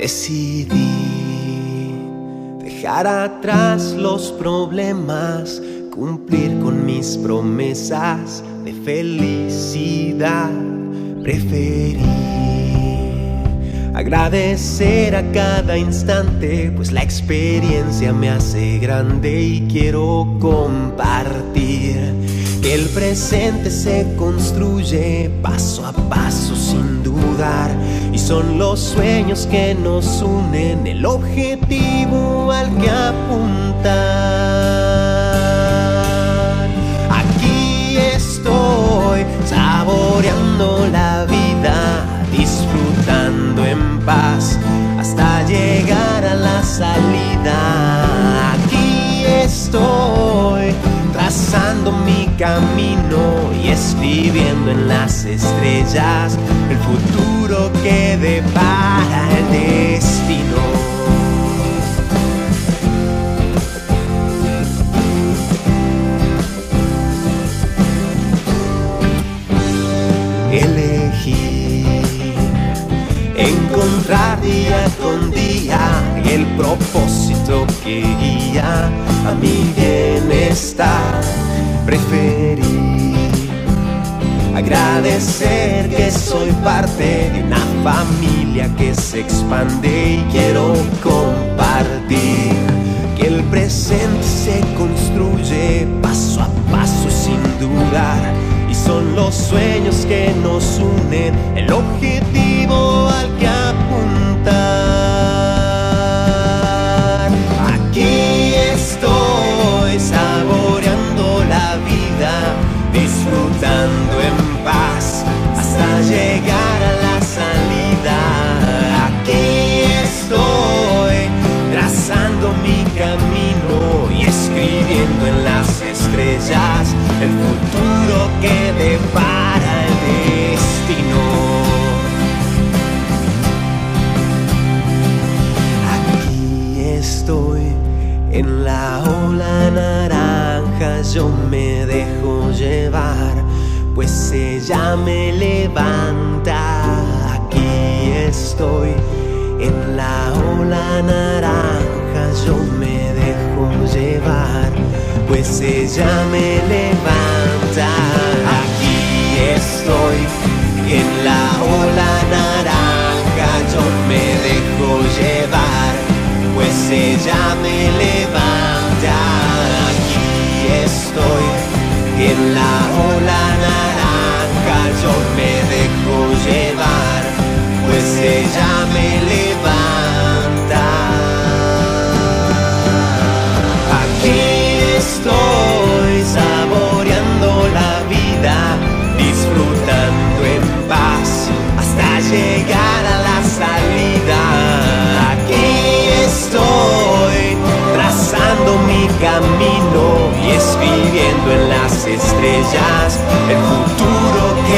Decidí dejar atrás los problemas, cumplir con mis promesas de felicidad. Preferí agradecer a cada instante, pues la experiencia me hace grande y quiero compartir que el presente se construye paso a paso sin dudar y son los sueños que nos unen el objetivo al que apuntar. Aquí estoy saboreando la vida, disfrutando en paz trazando mi camino y escribiendo en las estrellas el futuro que depara el destino. Elegí encontrar día con día el propósito que guía a mi bienestar. Preferí agradecer que soy parte de una familia que se expande y quiero compartir que el presente se construye paso a paso sin dudar y son los sueños que nos unen el objetivo al que camino y escribiendo en las estrellas el futuro que depara el destino. Aquí estoy en la ola naranja, yo me dejo llevar, pues ella me levanta. Aquí estoy en la ola naranja, pues ella me levanta. Aquí estoy en la ola naranja, yo me dejo llevar, pues ella me levanta. Aquí estoy en la ola naranja, yo me dejo llevar, pues ella me levanta. estrellas, el futuro que